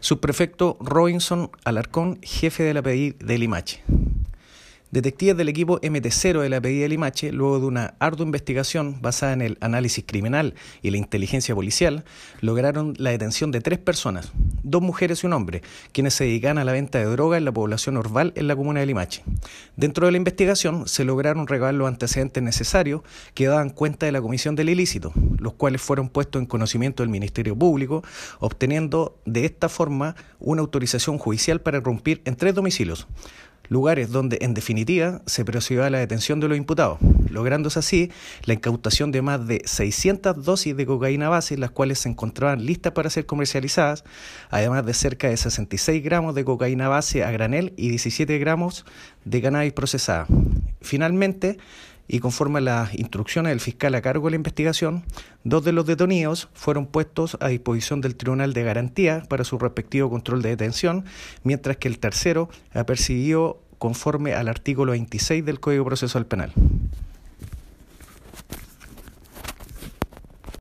Subprefecto Robinson Alarcón, jefe de la PDI de Limache. Detectives del equipo MT0 de la PDI de Limache, luego de una ardua investigación basada en el análisis criminal y la inteligencia policial, lograron la detención de tres personas, dos mujeres y un hombre, quienes se dedican a la venta de droga en la población Orval en la comuna de Limache. Dentro de la investigación se lograron recabar los antecedentes necesarios que daban cuenta de la comisión del ilícito, los cuales fueron puestos en conocimiento del Ministerio Público, obteniendo de esta forma una autorización judicial para irrumpir en tres domicilios lugares donde en definitiva se procedió a la detención de los imputados, lográndose así la incautación de más de 600 dosis de cocaína base, las cuales se encontraban listas para ser comercializadas, además de cerca de 66 gramos de cocaína base a granel y 17 gramos de cannabis procesada. Finalmente, y conforme a las instrucciones del fiscal a cargo de la investigación, dos de los detenidos fueron puestos a disposición del Tribunal de Garantía para su respectivo control de detención, mientras que el tercero ha percibido conforme al artículo 26 del Código Procesal Penal.